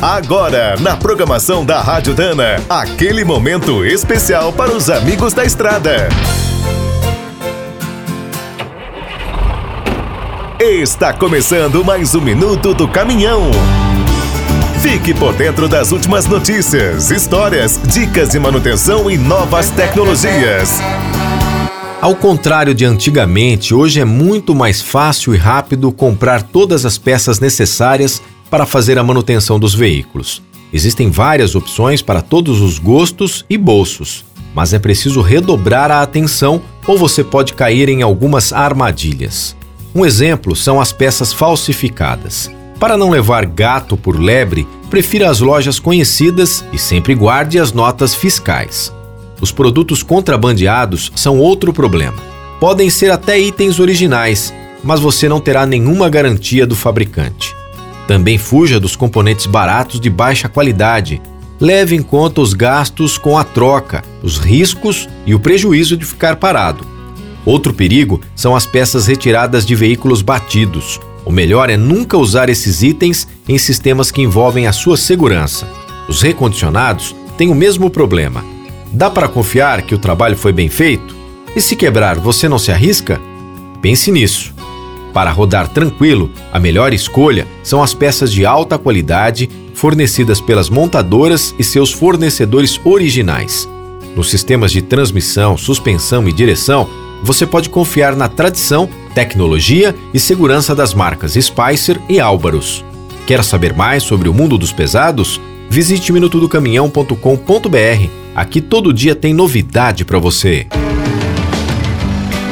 Agora, na programação da Rádio Dana, aquele momento especial para os amigos da estrada. Está começando mais um minuto do caminhão. Fique por dentro das últimas notícias, histórias, dicas de manutenção e novas tecnologias. Ao contrário de antigamente, hoje é muito mais fácil e rápido comprar todas as peças necessárias para fazer a manutenção dos veículos. Existem várias opções para todos os gostos e bolsos, mas é preciso redobrar a atenção ou você pode cair em algumas armadilhas. Um exemplo são as peças falsificadas. Para não levar gato por lebre, prefira as lojas conhecidas e sempre guarde as notas fiscais. Os produtos contrabandeados são outro problema. Podem ser até itens originais, mas você não terá nenhuma garantia do fabricante. Também fuja dos componentes baratos de baixa qualidade. Leve em conta os gastos com a troca, os riscos e o prejuízo de ficar parado. Outro perigo são as peças retiradas de veículos batidos. O melhor é nunca usar esses itens em sistemas que envolvem a sua segurança. Os recondicionados têm o mesmo problema. Dá para confiar que o trabalho foi bem feito? E se quebrar, você não se arrisca? Pense nisso. Para rodar tranquilo, a melhor escolha são as peças de alta qualidade fornecidas pelas montadoras e seus fornecedores originais. Nos sistemas de transmissão, suspensão e direção, você pode confiar na tradição, tecnologia e segurança das marcas Spicer e Álvaros. Quer saber mais sobre o mundo dos pesados? Visite minutodocaminhão.com.br. Aqui todo dia tem novidade para você.